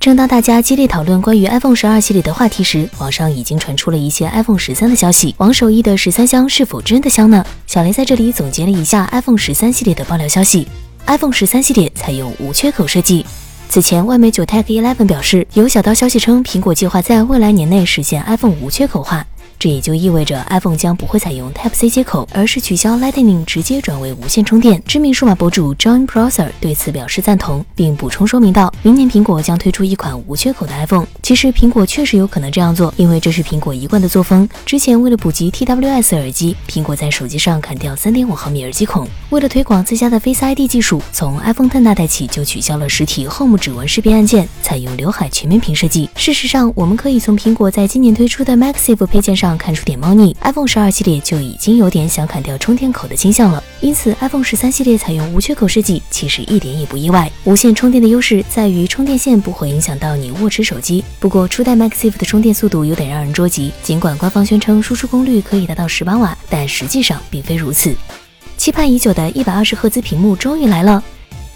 正当大家激烈讨论关于 iPhone 十二系列的话题时，网上已经传出了一些 iPhone 十三的消息。王守义的十三香是否真的香呢？小雷在这里总结了一下 iPhone 十三系列的爆料消息。iPhone 十三系列采用无缺口设计。此前，外媒九 Tech Eleven 表示，有小道消息称，苹果计划在未来年内实现 iPhone 无缺口化。这也就意味着 iPhone 将不会采用 Type C 接口，而是取消 Lightning，直接转为无线充电。知名数码博主 John Prosser 对此表示赞同，并补充说明道：“明年苹果将推出一款无缺口的 iPhone。其实苹果确实有可能这样做，因为这是苹果一贯的作风。之前为了普及 TWS 耳机，苹果在手机上砍掉3.5毫米耳机孔。为了推广自家的 Face ID 技术，从 iPhone 10那代起就取消了实体 Home 指纹识别按键，采用刘海全面屏设计。事实上，我们可以从苹果在今年推出的 Maxive 配件上看出点猫腻。iPhone 十二系列就已经有点想砍掉充电口的倾向了，因此 iPhone 十三系列采用无缺口设计，其实一点也不意外。无线充电的优势在于充电线不会影响到你握持手机。不过初代 Maxif 的充电速度有点让人捉急，尽管官方宣称输出功率可以达到十八瓦，但实际上并非如此。期盼已久的一百二十赫兹屏幕终于来了。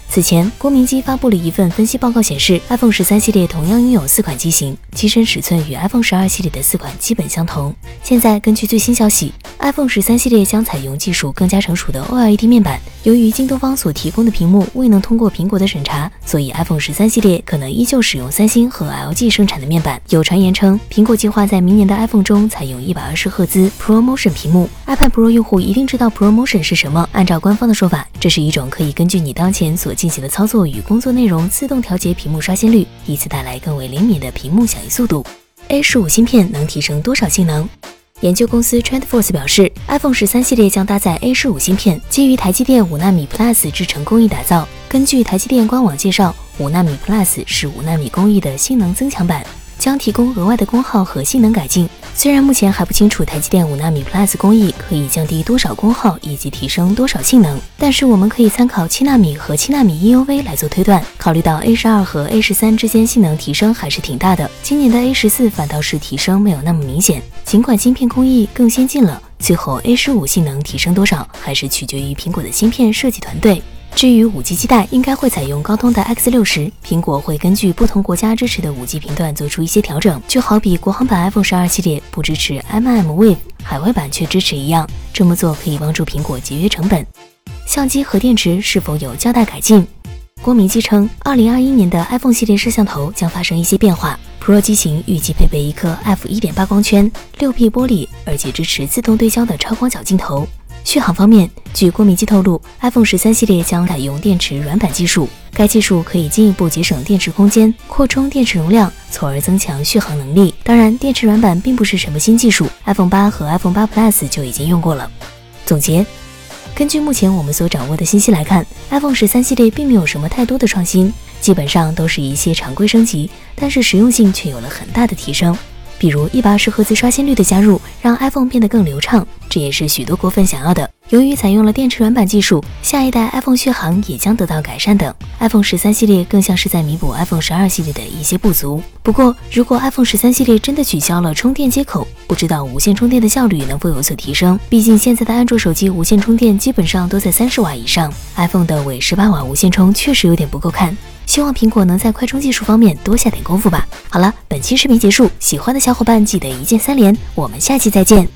此前，郭明基发布了一份分析报告，显示 iPhone 十三系列同样拥有四款机型，机身尺寸与 iPhone 十二系列的四款基本相同。现在，根据最新消息，iPhone 十三系列将采用技术更加成熟的 OLED 面板。由于京东方所提供的屏幕未能通过苹果的审查，所以 iPhone 十三系列可能依旧使用三星和 LG 生产的面板。有传言称，苹果计划在明年的 iPhone 中采用一百二十赫兹 ProMotion 屏幕。iPad Pro 用户一定知道 ProMotion 是什么。按照官方的说法，这是一种可以根据你当前所进行的操作与工作内容，自动调节屏幕刷新率，以此带来更为灵敏的屏幕响应速度。A 十五芯片能提升多少性能？研究公司 TrendForce 表示，iPhone 十三系列将搭载 A 十五芯片，基于台积电五纳米 Plus 制程工艺打造。根据台积电官网介绍，五纳米 Plus 是五纳米工艺的性能增强版。将提供额外的功耗和性能改进。虽然目前还不清楚台积电五纳米 Plus 工艺可以降低多少功耗以及提升多少性能，但是我们可以参考七纳米和七纳米 EUV 来做推断。考虑到 A 十二和 A 十三之间性能提升还是挺大的，今年的 A 十四反倒是提升没有那么明显。尽管芯片工艺更先进了，最后 A 十五性能提升多少还是取决于苹果的芯片设计团队。至于五 G 基带，应该会采用高通的 X 六十。苹果会根据不同国家支持的五 G 频段做出一些调整，就好比国行版 iPhone 十二系列不支持 mmWave，海外版却支持一样。这么做可以帮助苹果节约成本。相机和电池是否有较大改进？郭明基称，二零二一年的 iPhone 系列摄像头将发生一些变化。Pro 机型预计配备一颗 f 一点八光圈、六 P 玻璃，而且支持自动对焦的超广角镜头。续航方面，据郭明基透露，iPhone 十三系列将采用电池软板技术，该技术可以进一步节省电池空间，扩充电池容量，从而增强续航能力。当然，电池软板并不是什么新技术，iPhone 八和 iPhone 八 Plus 就已经用过了。总结，根据目前我们所掌握的信息来看，iPhone 十三系列并没有什么太多的创新，基本上都是一些常规升级，但是实用性却有了很大的提升。比如一百二十赫兹刷新率的加入，让 iPhone 变得更流畅，这也是许多果粉想要的。由于采用了电池软板技术，下一代 iPhone 续航也将得到改善等。iPhone 十三系列更像是在弥补 iPhone 十二系列的一些不足。不过，如果 iPhone 十三系列真的取消了充电接口，不知道无线充电的效率能否有所提升。毕竟现在的安卓手机无线充电基本上都在三十瓦以上，iPhone 的伪十八瓦无线充确实有点不够看。希望苹果能在快充技术方面多下点功夫吧。好了，本期视频结束，喜欢的小伙伴记得一键三连，我们下期再见。